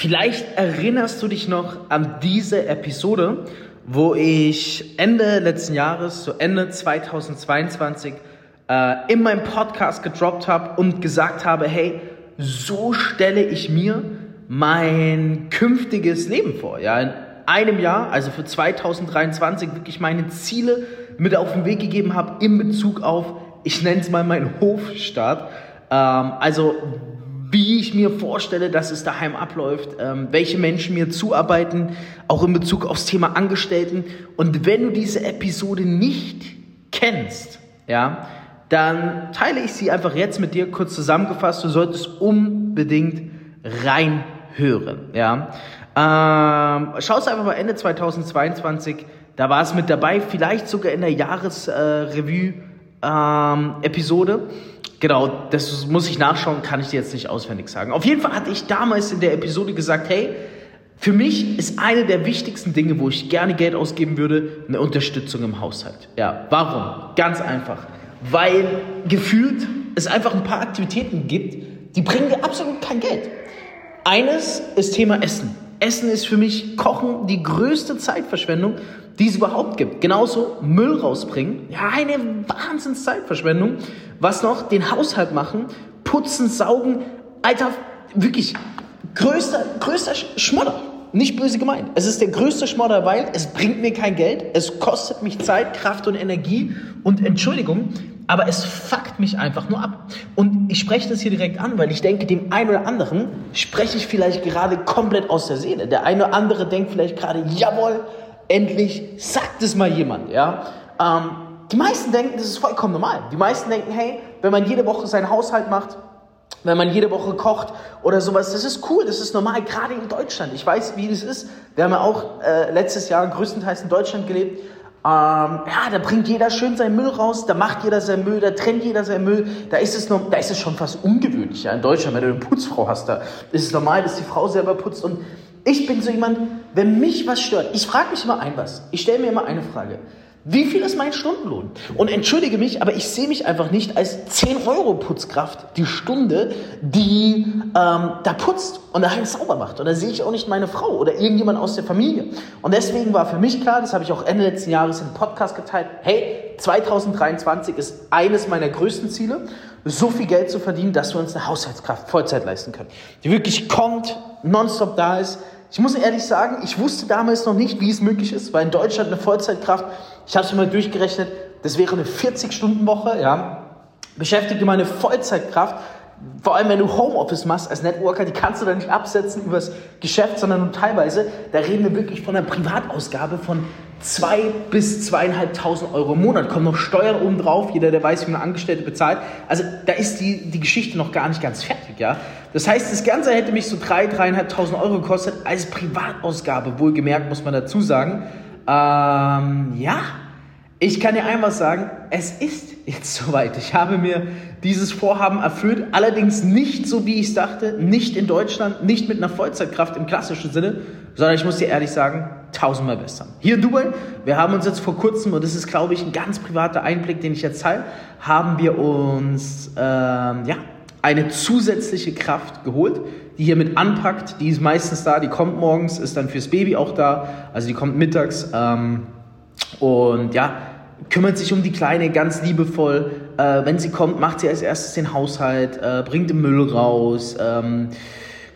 Vielleicht erinnerst du dich noch an diese Episode, wo ich Ende letzten Jahres, so Ende 2022, äh, in meinem Podcast gedroppt habe und gesagt habe, hey, so stelle ich mir mein künftiges Leben vor. Ja, in einem Jahr, also für 2023, wirklich meine Ziele mit auf den Weg gegeben habe in Bezug auf, ich nenne es mal meinen Hofstaat. Ähm, also wie ich mir vorstelle, dass es daheim abläuft, ähm, welche Menschen mir zuarbeiten, auch in Bezug aufs Thema Angestellten. Und wenn du diese Episode nicht kennst, ja, dann teile ich sie einfach jetzt mit dir kurz zusammengefasst. Du solltest unbedingt reinhören, ja. Ähm, Schau es einfach mal Ende 2022, da war es mit dabei, vielleicht sogar in der Jahresrevue-Episode. Ähm, Genau, das muss ich nachschauen, kann ich dir jetzt nicht auswendig sagen. Auf jeden Fall hatte ich damals in der Episode gesagt, hey, für mich ist eine der wichtigsten Dinge, wo ich gerne Geld ausgeben würde, eine Unterstützung im Haushalt. Ja, warum? Ganz einfach. Weil gefühlt es einfach ein paar Aktivitäten gibt, die bringen dir absolut kein Geld. Eines ist Thema Essen. Essen ist für mich Kochen die größte Zeitverschwendung, die es überhaupt gibt. Genauso Müll rausbringen. Ja, eine Wahnsinns Zeitverschwendung. Was noch? Den Haushalt machen, putzen, saugen. Alter, wirklich größter, größter Schmodder. Nicht böse gemeint. Es ist der größte Schmodder, weil es bringt mir kein Geld, es kostet mich Zeit, Kraft und Energie und Entschuldigung, aber es fuckt mich einfach nur ab. Und ich spreche das hier direkt an, weil ich denke, dem einen oder anderen spreche ich vielleicht gerade komplett aus der Seele. Der eine oder andere denkt vielleicht gerade, jawohl, endlich sagt es mal jemand, ja. Ähm, die meisten denken, das ist vollkommen normal. Die meisten denken, hey, wenn man jede Woche seinen Haushalt macht, wenn man jede Woche kocht oder sowas, das ist cool, das ist normal, gerade in Deutschland. Ich weiß, wie das ist. Wir haben ja auch äh, letztes Jahr größtenteils in Deutschland gelebt. Ähm, ja, da bringt jeder schön seinen Müll raus, da macht jeder seinen Müll, da trennt jeder seinen Müll. Da ist es, noch, da ist es schon fast ungewöhnlich. Ja, in Deutschland, wenn du eine Putzfrau hast, da ist es normal, dass die Frau selber putzt. Und ich bin so jemand, wenn mich was stört, ich frage mich immer ein was. Ich stelle mir immer eine Frage. Wie viel ist mein Stundenlohn? Und entschuldige mich, aber ich sehe mich einfach nicht als 10 Euro Putzkraft die Stunde, die ähm, da putzt und daheim sauber macht. Und da sehe ich auch nicht meine Frau oder irgendjemand aus der Familie. Und deswegen war für mich klar, das habe ich auch Ende letzten Jahres im Podcast geteilt, hey, 2023 ist eines meiner größten Ziele, so viel Geld zu verdienen, dass wir uns eine Haushaltskraft Vollzeit leisten können. Die wirklich kommt, nonstop da ist, ich muss ehrlich sagen, ich wusste damals noch nicht, wie es möglich ist, weil in Deutschland eine Vollzeitkraft, ich habe es mal durchgerechnet, das wäre eine 40-Stunden-Woche, ja, beschäftigte meine Vollzeitkraft, vor allem wenn du Homeoffice machst als Networker, die kannst du dann nicht absetzen übers Geschäft, sondern nur teilweise, da reden wir wirklich von einer Privatausgabe von zwei bis zweieinhalbtausend Euro im Monat. Kommen noch Steuern oben drauf, jeder, der weiß, wie man Angestellte bezahlt. Also da ist die, die Geschichte noch gar nicht ganz fertig, ja. Das heißt, das Ganze hätte mich so drei, dreieinhalbtausend Euro gekostet als Privatausgabe, wohlgemerkt, muss man dazu sagen. Ähm, ja, ich kann dir einmal sagen, es ist jetzt soweit. Ich habe mir dieses Vorhaben erfüllt, allerdings nicht so, wie ich es dachte, nicht in Deutschland, nicht mit einer Vollzeitkraft im klassischen Sinne, sondern ich muss dir ehrlich sagen, tausendmal besser. Hier in Dubai, wir haben uns jetzt vor kurzem, und das ist, glaube ich, ein ganz privater Einblick, den ich jetzt teile, haben wir uns ähm, ja, eine zusätzliche Kraft geholt, die hier mit anpackt. Die ist meistens da, die kommt morgens, ist dann fürs Baby auch da, also die kommt mittags. Ähm, und ja, kümmert sich um die Kleine ganz liebevoll. Äh, wenn sie kommt, macht sie als erstes den Haushalt, äh, bringt den Müll raus, ähm,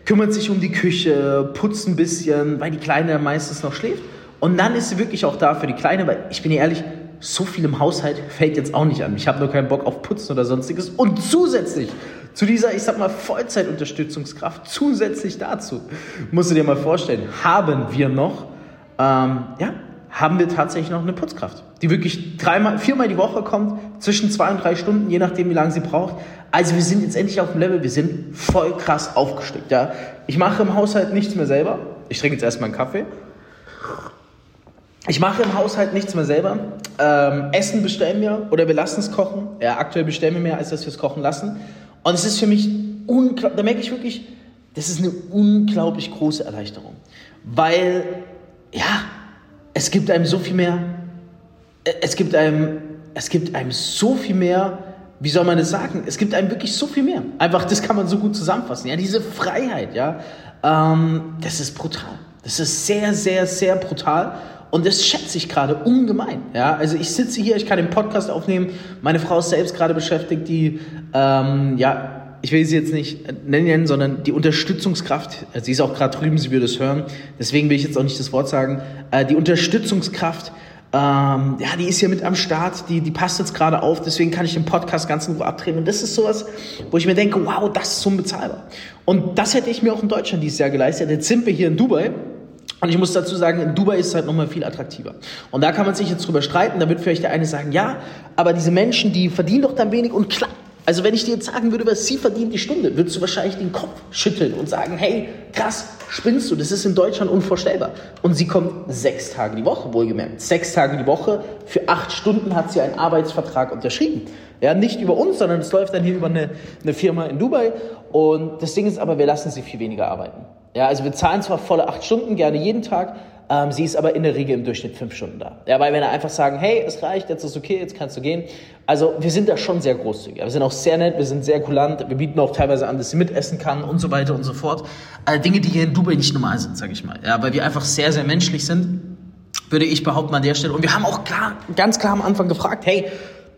kümmert sich um die Küche, putzt ein bisschen, weil die Kleine meistens noch schläft. Und dann ist sie wirklich auch da für die Kleine, weil ich bin ehrlich, so viel im Haushalt fällt jetzt auch nicht an. Ich habe nur keinen Bock auf Putzen oder sonstiges. Und zusätzlich zu dieser, ich sag mal, Vollzeitunterstützungskraft, zusätzlich dazu, musst du dir mal vorstellen, haben wir noch, ähm, ja, haben wir tatsächlich noch eine Putzkraft, die wirklich dreimal, viermal die Woche kommt, zwischen zwei und drei Stunden, je nachdem, wie lange sie braucht. Also wir sind jetzt endlich auf dem Level, wir sind voll krass aufgesteckt. Ja? Ich mache im Haushalt nichts mehr selber. Ich trinke jetzt erstmal einen Kaffee. Ich mache im Haushalt nichts mehr selber. Ähm, Essen bestellen wir oder wir lassen es kochen. Ja, aktuell bestellen wir mehr, als dass wir es kochen lassen. Und es ist für mich unglaublich, da merke ich wirklich, das ist eine unglaublich große Erleichterung. Weil, ja, es gibt einem so viel mehr, es gibt einem, es gibt einem so viel mehr, wie soll man das sagen? Es gibt einem wirklich so viel mehr. Einfach, das kann man so gut zusammenfassen. Ja, diese Freiheit, ja. Ähm, das ist brutal. Das ist sehr, sehr, sehr brutal. Und das schätze ich gerade ungemein. Ja, also ich sitze hier, ich kann den Podcast aufnehmen. Meine Frau ist selbst gerade beschäftigt, die, ähm, ja, ich will sie jetzt nicht nennen, sondern die Unterstützungskraft. Sie ist auch gerade drüben, sie würde es hören. Deswegen will ich jetzt auch nicht das Wort sagen. Äh, die Unterstützungskraft, ähm, ja, die ist hier mit am Start. Die, die passt jetzt gerade auf. Deswegen kann ich den Podcast ganz in Ruhe abdrehen. Und das ist sowas, wo ich mir denke, wow, das ist unbezahlbar. Und das hätte ich mir auch in Deutschland dieses Jahr geleistet. Jetzt sind wir hier in Dubai und ich muss dazu sagen, in Dubai ist es halt nochmal viel attraktiver. Und da kann man sich jetzt drüber streiten, da wird vielleicht der eine sagen, ja, aber diese Menschen, die verdienen doch dann wenig und klar, also wenn ich dir jetzt sagen würde, was sie verdient die Stunde, würdest du wahrscheinlich den Kopf schütteln und sagen, hey, krass, spinnst du, das ist in Deutschland unvorstellbar. Und sie kommt sechs Tage die Woche, wohlgemerkt. Sechs Tage die Woche, für acht Stunden hat sie einen Arbeitsvertrag unterschrieben. Ja, nicht über uns, sondern es läuft dann hier über eine, eine Firma in Dubai. Und das Ding ist aber, wir lassen sie viel weniger arbeiten. Ja, also wir zahlen zwar volle acht Stunden, gerne jeden Tag, ähm, sie ist aber in der Regel im Durchschnitt fünf Stunden da. Ja, weil wenn er einfach sagen, hey, es reicht, jetzt ist okay, jetzt kannst du gehen. Also wir sind da schon sehr großzügig. Wir sind auch sehr nett, wir sind sehr kulant, wir bieten auch teilweise an, dass sie mitessen kann und so weiter und so fort. Äh, Dinge, die hier in Dubai nicht normal sind, sage ich mal. Ja, weil wir einfach sehr, sehr menschlich sind, würde ich behaupten an der Stelle. Und wir haben auch klar, ganz klar am Anfang gefragt, hey,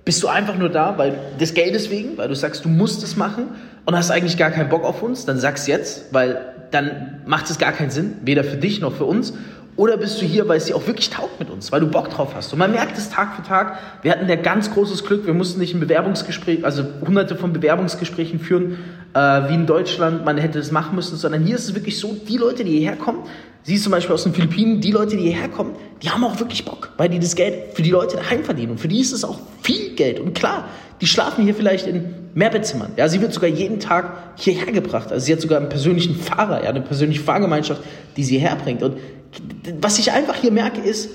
bist du einfach nur da, weil des Geldes wegen, weil du sagst, du musst es machen und hast eigentlich gar keinen Bock auf uns, dann sag's jetzt, weil dann macht es gar keinen Sinn, weder für dich noch für uns. Oder bist du hier, weil es dir auch wirklich taugt mit uns, weil du Bock drauf hast. Und man merkt es Tag für Tag. Wir hatten ja ganz großes Glück. Wir mussten nicht ein Bewerbungsgespräch, also hunderte von Bewerbungsgesprächen führen, äh, wie in Deutschland. Man hätte das machen müssen, sondern hier ist es wirklich so, die Leute, die hierher kommen, siehst zum Beispiel aus den Philippinen, die Leute, die hierher kommen, die haben auch wirklich Bock, weil die das Geld für die Leute daheim verdienen. Und für die ist es auch viel Geld. Und klar, die schlafen hier vielleicht in Mehrbettzimmern. Ja, sie wird sogar jeden Tag hierher gebracht. Also sie hat sogar einen persönlichen Fahrer, ja, eine persönliche Fahrgemeinschaft, die sie herbringt. Und was ich einfach hier merke ist,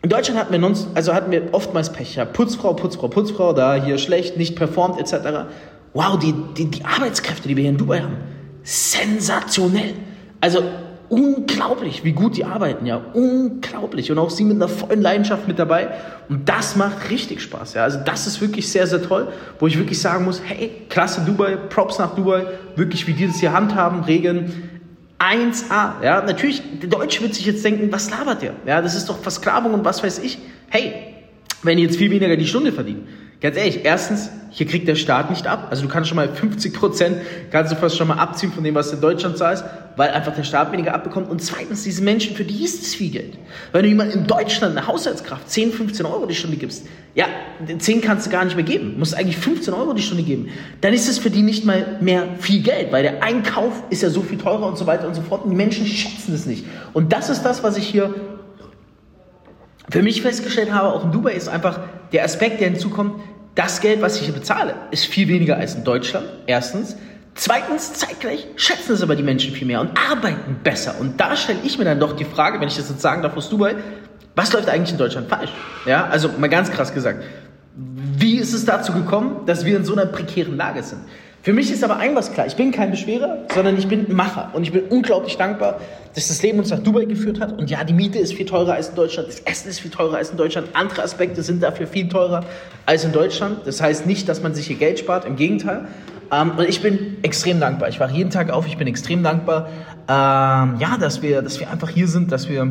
in Deutschland hatten wir, nonst, also hatten wir oftmals Pech. Ja, Putzfrau, Putzfrau, Putzfrau, da hier schlecht, nicht performt etc. Wow, die, die, die Arbeitskräfte, die wir hier in Dubai haben, sensationell. Also unglaublich, wie gut die arbeiten, ja, unglaublich. Und auch sie mit einer vollen Leidenschaft mit dabei. Und das macht richtig Spaß, ja. Also das ist wirklich sehr, sehr toll, wo ich wirklich sagen muss, hey, klasse Dubai, Props nach Dubai, wirklich wie die das hier handhaben, regeln. 1A, ja. Natürlich, der Deutsche wird sich jetzt denken, was labert der? Ja, das ist doch Versklavung und was weiß ich. Hey, wenn die jetzt viel weniger die Stunde verdienen. Ganz ehrlich, erstens, hier kriegt der Staat nicht ab. Also du kannst schon mal 50 Prozent, kannst du fast schon mal abziehen von dem, was du in Deutschland zahlst, weil einfach der Staat weniger abbekommt. Und zweitens, diese Menschen, für die ist es viel Geld. Wenn du jemand in Deutschland eine Haushaltskraft 10, 15 Euro die Stunde gibst, ja, 10 kannst du gar nicht mehr geben, du musst eigentlich 15 Euro die Stunde geben, dann ist es für die nicht mal mehr viel Geld, weil der Einkauf ist ja so viel teurer und so weiter und so fort. Und die Menschen schätzen es nicht. Und das ist das, was ich hier für mich festgestellt habe, auch in Dubai, ist einfach der Aspekt, der hinzukommt, das Geld, was ich hier bezahle, ist viel weniger als in Deutschland. Erstens. Zweitens, zeitgleich schätzen es aber die Menschen viel mehr und arbeiten besser. Und da stelle ich mir dann doch die Frage, wenn ich das jetzt sagen darf aus Dubai, was läuft eigentlich in Deutschland falsch? Ja, also mal ganz krass gesagt. Wie ist es dazu gekommen, dass wir in so einer prekären Lage sind? Für mich ist aber ein was klar. Ich bin kein Beschwerer, sondern ich bin Macher. Und ich bin unglaublich dankbar, dass das Leben uns nach Dubai geführt hat. Und ja, die Miete ist viel teurer als in Deutschland. Das Essen ist viel teurer als in Deutschland. Andere Aspekte sind dafür viel teurer als in Deutschland. Das heißt nicht, dass man sich hier Geld spart. Im Gegenteil. Ähm, und ich bin extrem dankbar. Ich wache jeden Tag auf. Ich bin extrem dankbar, ähm, ja, dass wir, dass wir einfach hier sind, dass wir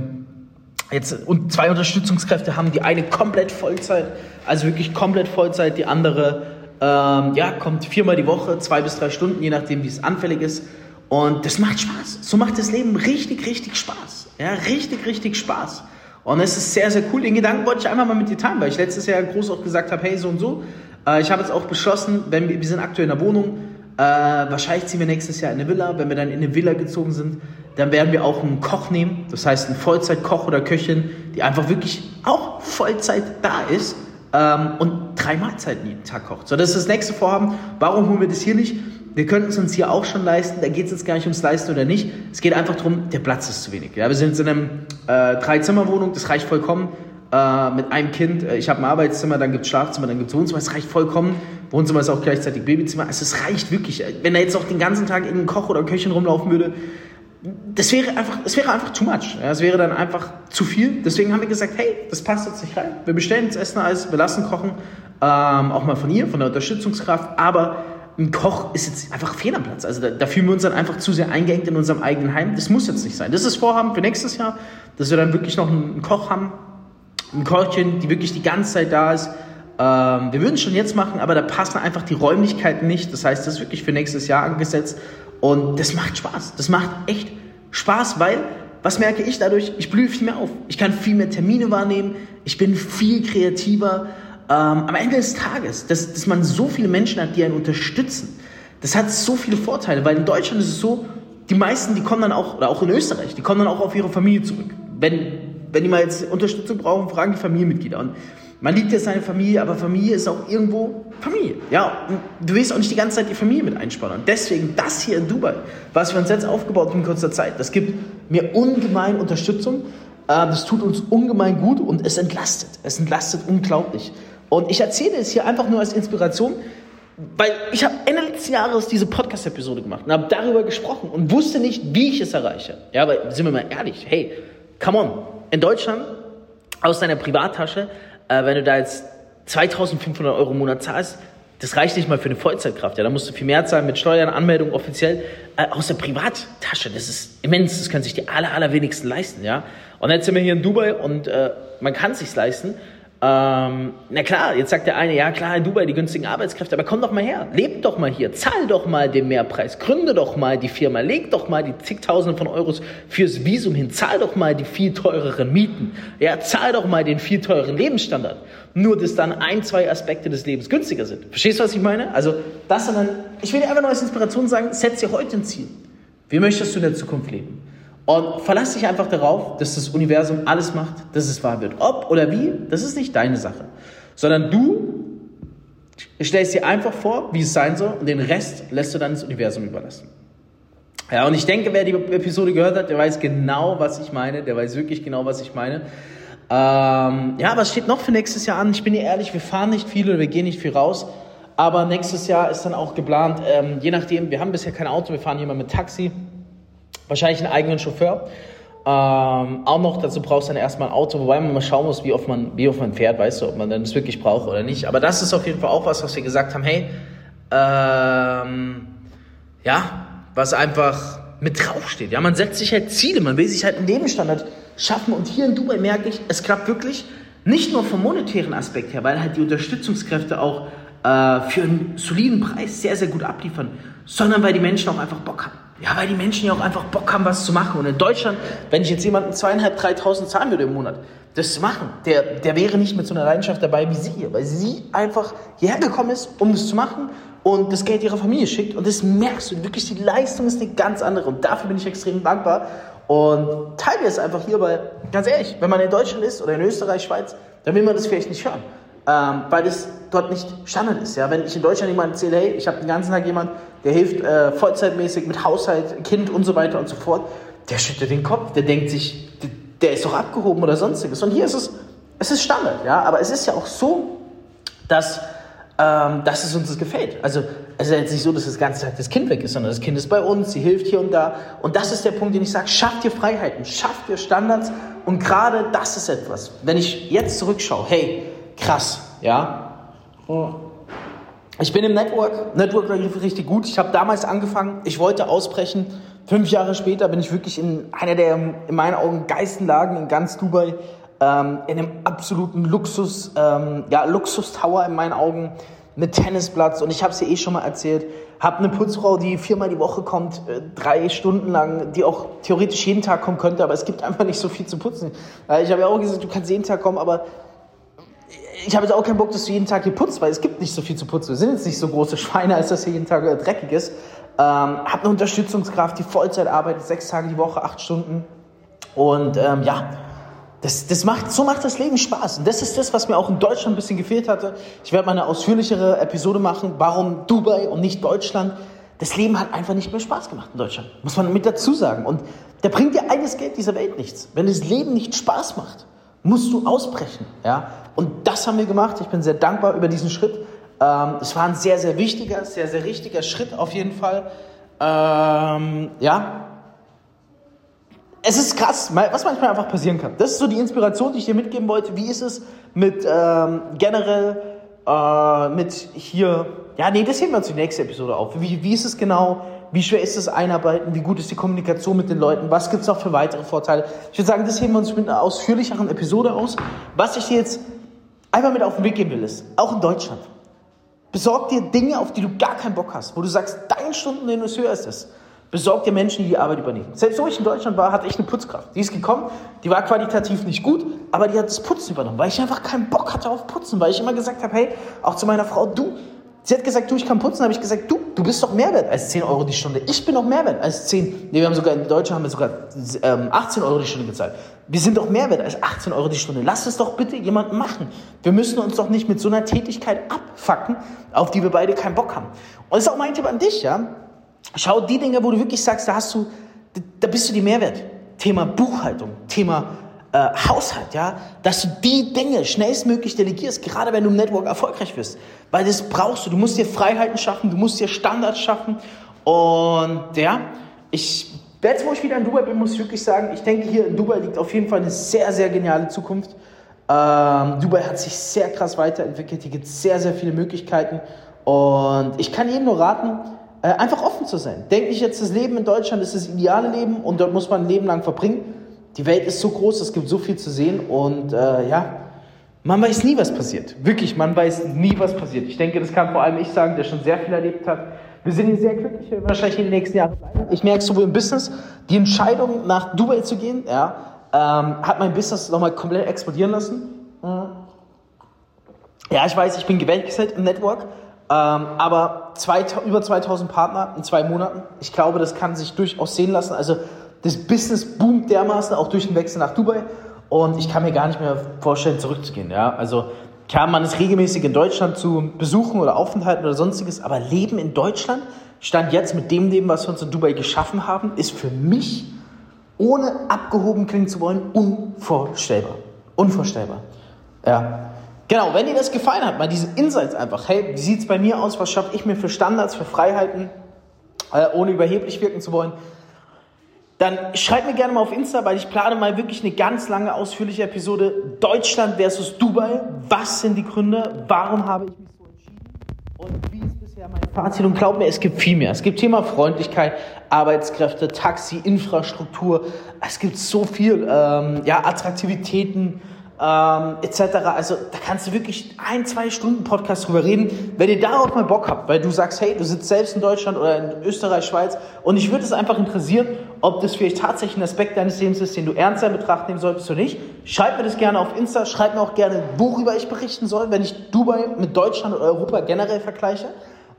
jetzt und zwei Unterstützungskräfte haben. Die eine komplett Vollzeit, also wirklich komplett Vollzeit. Die andere ähm, ja, kommt viermal die Woche, zwei bis drei Stunden, je nachdem, wie es anfällig ist. Und das macht Spaß. So macht das Leben richtig, richtig Spaß. Ja, richtig, richtig Spaß. Und es ist sehr, sehr cool. Den Gedanken wollte ich einfach mal mit dir teilen, weil ich letztes Jahr groß auch gesagt habe, hey, so und so. Äh, ich habe jetzt auch beschlossen, wenn wir, wir sind aktuell in der Wohnung, äh, wahrscheinlich ziehen wir nächstes Jahr in eine Villa. Wenn wir dann in eine Villa gezogen sind, dann werden wir auch einen Koch nehmen. Das heißt, einen Vollzeitkoch oder Köchin, die einfach wirklich auch Vollzeit da ist ähm, und drei Mahlzeiten jeden Tag kocht. So, das ist das nächste Vorhaben. Warum holen wir das hier nicht? Wir könnten es uns hier auch schon leisten. Da geht es jetzt gar nicht ums Leisten oder nicht. Es geht einfach darum, der Platz ist zu wenig. Ja, wir sind in einer äh, Drei-Zimmer-Wohnung, das reicht vollkommen. Äh, mit einem Kind. Äh, ich habe ein Arbeitszimmer, dann gibt es Schlafzimmer, dann gibt es Wohnzimmer. Es reicht vollkommen. Wohnzimmer ist auch gleichzeitig Babyzimmer. Also es reicht wirklich. Wenn da jetzt auch den ganzen Tag irgendein Koch oder Köchin rumlaufen würde, das wäre einfach, das wäre einfach too much. Ja, es wäre dann einfach zu viel. Deswegen haben wir gesagt, hey, das passt jetzt nicht rein. Wir bestellen jetzt Essen als, wir lassen kochen, ähm, auch mal von ihr, von der Unterstützungskraft. Aber ein Koch ist jetzt einfach fehl am Platz. Also da, da, fühlen wir uns dann einfach zu sehr eingeengt in unserem eigenen Heim. Das muss jetzt nicht sein. Das ist Vorhaben für nächstes Jahr, dass wir dann wirklich noch einen Koch haben, ein Kochchen, die wirklich die ganze Zeit da ist. Ähm, wir würden es schon jetzt machen, aber da passen einfach die Räumlichkeiten nicht. Das heißt, das ist wirklich für nächstes Jahr angesetzt. Und das macht Spaß. Das macht echt Spaß, weil, was merke ich dadurch? Ich blühe viel mehr auf. Ich kann viel mehr Termine wahrnehmen. Ich bin viel kreativer. Ähm, am Ende des Tages, dass, dass man so viele Menschen hat, die einen unterstützen, das hat so viele Vorteile, weil in Deutschland ist es so, die meisten, die kommen dann auch, oder auch in Österreich, die kommen dann auch auf ihre Familie zurück. Wenn, wenn die mal jetzt Unterstützung brauchen, fragen die Familienmitglieder. Und man liebt ja seine Familie, aber Familie ist auch irgendwo Familie. Ja, du willst auch nicht die ganze Zeit die Familie mit einspannen. Deswegen das hier in Dubai, was wir uns jetzt aufgebaut haben in kurzer Zeit, das gibt mir ungemein Unterstützung. Äh, das tut uns ungemein gut und es entlastet. Es entlastet unglaublich. Und ich erzähle es hier einfach nur als Inspiration, weil ich habe Ende letzten Jahres diese Podcast-Episode gemacht und habe darüber gesprochen und wusste nicht, wie ich es erreiche. Ja, aber sind wir mal ehrlich, hey, come on, in Deutschland aus deiner Privattasche, äh, wenn du da jetzt 2500 Euro im Monat zahlst, das reicht nicht mal für eine Vollzeitkraft. Ja, da musst du viel mehr zahlen mit Steuern, Anmeldung offiziell. Äh, aus der Privattasche, das ist immens, das können sich die aller, allerwenigsten leisten. Ja? Und jetzt sind wir hier in Dubai und äh, man kann es sich leisten. Ähm, na klar, jetzt sagt der eine, ja klar, in Dubai die günstigen Arbeitskräfte, aber komm doch mal her, leb doch mal hier, zahl doch mal den Mehrpreis, gründe doch mal die Firma, leg doch mal die zigtausende von Euros fürs Visum hin, zahl doch mal die viel teureren Mieten, ja, zahl doch mal den viel teureren Lebensstandard. Nur, dass dann ein, zwei Aspekte des Lebens günstiger sind. Verstehst du, was ich meine? Also, das dann, ich will dir einfach nur als Inspiration sagen, setz dir heute ein Ziel. Wie möchtest du in der Zukunft leben? Und verlass dich einfach darauf, dass das Universum alles macht, dass es wahr wird. Ob oder wie, das ist nicht deine Sache. Sondern du stellst dir einfach vor, wie es sein soll und den Rest lässt du dann ins Universum überlassen. Ja, und ich denke, wer die Episode gehört hat, der weiß genau, was ich meine. Der weiß wirklich genau, was ich meine. Ähm, ja, was steht noch für nächstes Jahr an? Ich bin dir ehrlich, wir fahren nicht viel oder wir gehen nicht viel raus. Aber nächstes Jahr ist dann auch geplant, ähm, je nachdem, wir haben bisher kein Auto, wir fahren hier mal mit Taxi. Wahrscheinlich einen eigenen Chauffeur. Ähm, auch noch dazu brauchst du dann erstmal ein Auto, wobei man mal schauen muss, wie oft man, wie oft man fährt, weißt du, ob man das wirklich braucht oder nicht. Aber das ist auf jeden Fall auch was, was wir gesagt haben, hey, ähm, ja, was einfach mit draufsteht. Ja, man setzt sich halt Ziele, man will sich halt einen Lebensstandard schaffen und hier in Dubai merke ich, es klappt wirklich nicht nur vom monetären Aspekt her, weil halt die Unterstützungskräfte auch äh, für einen soliden Preis sehr, sehr gut abliefern, sondern weil die Menschen auch einfach Bock haben. Ja, weil die Menschen ja auch einfach Bock haben, was zu machen. Und in Deutschland, wenn ich jetzt jemanden zweieinhalb, dreitausend zahlen würde im Monat, das zu machen, der, der wäre nicht mit so einer Leidenschaft dabei wie sie hier, weil sie einfach hierher gekommen ist, um das zu machen und das Geld ihrer Familie schickt. Und das merkst du, wirklich, die Leistung ist eine ganz andere. Und dafür bin ich extrem dankbar. Und teile es einfach hier, weil, ganz ehrlich, wenn man in Deutschland ist oder in Österreich, Schweiz, dann will man das vielleicht nicht hören ähm, weil das dort nicht Standard ist. Ja? Wenn ich in Deutschland jemandem erzähle, hey, ich habe den ganzen Tag jemanden, der hilft äh, vollzeitmäßig mit Haushalt, Kind und so weiter und so fort, der schüttelt den Kopf, der denkt sich, der, der ist doch abgehoben oder sonstiges. Und hier ist es, es ist Standard, ja, aber es ist ja auch so, dass, ähm, dass es uns das gefällt. Also es ist jetzt nicht so, dass das ganze Tag das Kind weg ist, sondern das Kind ist bei uns, sie hilft hier und da. Und das ist der Punkt, den ich sage, schafft ihr Freiheiten, schafft ihr Standards. Und gerade das ist etwas, wenn ich jetzt zurückschaue, hey, krass, ja. Ich bin im Network, Network richtig gut. Ich habe damals angefangen, ich wollte ausbrechen. Fünf Jahre später bin ich wirklich in einer der in meinen Augen geilsten Lagen in ganz Dubai, ähm, in einem absoluten Luxus, ähm, ja, Luxus-Tower in meinen Augen mit Tennisplatz und ich habe es dir eh schon mal erzählt, habe eine Putzfrau, die viermal die Woche kommt, äh, drei Stunden lang, die auch theoretisch jeden Tag kommen könnte, aber es gibt einfach nicht so viel zu putzen. Ich habe ja auch gesagt, du kannst jeden Tag kommen, aber ich habe jetzt auch keinen Bock, dass du jeden Tag hier putzt, weil es gibt nicht so viel zu putzen. Wir sind jetzt nicht so große Schweine, als dass hier jeden Tag äh, dreckig ist. Ähm, hab eine Unterstützungskraft, die Vollzeit arbeitet, sechs Tage die Woche, acht Stunden. Und ähm, ja, das, das macht, so macht das Leben Spaß. Und das ist das, was mir auch in Deutschland ein bisschen gefehlt hatte. Ich werde mal eine ausführlichere Episode machen, warum Dubai und nicht Deutschland. Das Leben hat einfach nicht mehr Spaß gemacht in Deutschland. Muss man mit dazu sagen. Und da bringt dir alles Geld dieser Welt nichts. Wenn das Leben nicht Spaß macht, musst du ausbrechen. Ja? Und das haben wir gemacht. Ich bin sehr dankbar über diesen Schritt. Ähm, es war ein sehr, sehr wichtiger, sehr, sehr richtiger Schritt auf jeden Fall. Ähm, ja. Es ist krass, was manchmal einfach passieren kann. Das ist so die Inspiration, die ich dir mitgeben wollte. Wie ist es mit ähm, generell, äh, mit hier Ja, nee, das heben wir uns die nächste Episode auf. Wie, wie ist es genau? Wie schwer ist das Einarbeiten? Wie gut ist die Kommunikation mit den Leuten? Was gibt es noch für weitere Vorteile? Ich würde sagen, das heben wir uns mit einer ausführlicheren Episode aus. Was ich dir jetzt einfach mit auf den Weg geben will, ist, auch in Deutschland, besorg dir Dinge, auf die du gar keinen Bock hast, wo du sagst, dein Stundenlohn ist höher als das. Besorg dir Menschen, die die Arbeit übernehmen. Selbst wo ich in Deutschland war, hatte ich eine Putzkraft. Die ist gekommen, die war qualitativ nicht gut, aber die hat das Putzen übernommen, weil ich einfach keinen Bock hatte auf Putzen, weil ich immer gesagt habe, hey, auch zu meiner Frau, du, Sie hat gesagt, du, ich kann putzen. habe ich gesagt, du, du bist doch mehr wert als 10 Euro die Stunde. Ich bin doch mehr wert als 10. Nee, wir haben sogar, in Deutschland haben wir sogar ähm, 18 Euro die Stunde gezahlt. Wir sind doch mehr wert als 18 Euro die Stunde. Lass es doch bitte jemand machen. Wir müssen uns doch nicht mit so einer Tätigkeit abfacken, auf die wir beide keinen Bock haben. Und das ist auch mein Tipp an dich, ja. Schau die Dinge, wo du wirklich sagst, da hast du, da bist du die Mehrwert. Thema Buchhaltung, Thema äh, Haushalt, ja, dass du die Dinge schnellstmöglich delegierst, gerade wenn du im Network erfolgreich wirst. Weil das brauchst du. Du musst dir Freiheiten schaffen, du musst dir Standards schaffen. Und ja, ich, jetzt wo ich wieder in Dubai bin, muss ich wirklich sagen, ich denke, hier in Dubai liegt auf jeden Fall eine sehr, sehr geniale Zukunft. Ähm, Dubai hat sich sehr krass weiterentwickelt, hier gibt es sehr, sehr viele Möglichkeiten. Und ich kann jedem nur raten, äh, einfach offen zu sein. Denke ich jetzt, das Leben in Deutschland ist das ideale Leben und dort muss man ein Leben lang verbringen die Welt ist so groß, es gibt so viel zu sehen und äh, ja, man weiß nie, was passiert. Wirklich, man weiß nie, was passiert. Ich denke, das kann vor allem ich sagen, der schon sehr viel erlebt hat. Wir sind hier sehr glücklich, wahrscheinlich in den nächsten Jahren bleiben. Ich merke sowohl im Business, die Entscheidung nach Dubai zu gehen, ja, ähm, hat mein Business nochmal komplett explodieren lassen. Mhm. Ja, ich weiß, ich bin gewechselt im Network, ähm, aber zwei, über 2000 Partner in zwei Monaten. Ich glaube, das kann sich durchaus sehen lassen. Also das Business boomt dermaßen, auch durch den Wechsel nach Dubai. Und ich kann mir gar nicht mehr vorstellen, zurückzugehen. Ja? Also klar, man ist regelmäßig in Deutschland zu Besuchen oder Aufenthalten oder sonstiges, aber Leben in Deutschland, stand jetzt mit dem Leben, was wir uns in Dubai geschaffen haben, ist für mich, ohne abgehoben klingen zu wollen, unvorstellbar. Unvorstellbar. Ja. Genau, wenn dir das gefallen hat, mal diese Insights einfach, hey, wie sieht es bei mir aus, was schaffe ich mir für Standards, für Freiheiten, äh, ohne überheblich wirken zu wollen, dann schreib mir gerne mal auf Insta, weil ich plane mal wirklich eine ganz lange, ausführliche Episode Deutschland versus Dubai. Was sind die Gründe? Warum habe ich mich so entschieden? Und wie ist bisher mein Fazit? Und glaub mir, es gibt viel mehr. Es gibt Thema Freundlichkeit, Arbeitskräfte, Taxi, Infrastruktur. Es gibt so viel, ähm, ja, Attraktivitäten, ähm, etc. Also da kannst du wirklich ein, zwei Stunden Podcast drüber reden, wenn ihr darauf mal Bock habt, weil du sagst, hey, du sitzt selbst in Deutschland oder in Österreich, Schweiz und ich würde es einfach interessieren, ob das vielleicht tatsächlich ein Aspekt deines Lebens ist, den du ernst in Betracht nehmen solltest oder nicht. Schreib mir das gerne auf Insta, schreib mir auch gerne, worüber ich berichten soll, wenn ich Dubai mit Deutschland oder Europa generell vergleiche.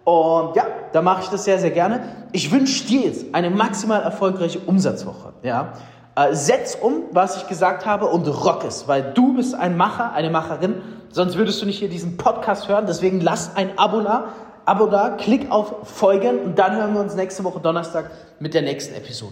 Und ja, da mache ich das sehr, sehr gerne. Ich wünsche dir jetzt eine maximal erfolgreiche Umsatzwoche. Ja? Äh, setz um, was ich gesagt habe und rock es, weil du bist ein Macher, eine Macherin, sonst würdest du nicht hier diesen Podcast hören. Deswegen lass ein Abo da, Abo da, klick auf Folgen und dann hören wir uns nächste Woche Donnerstag mit der nächsten Episode.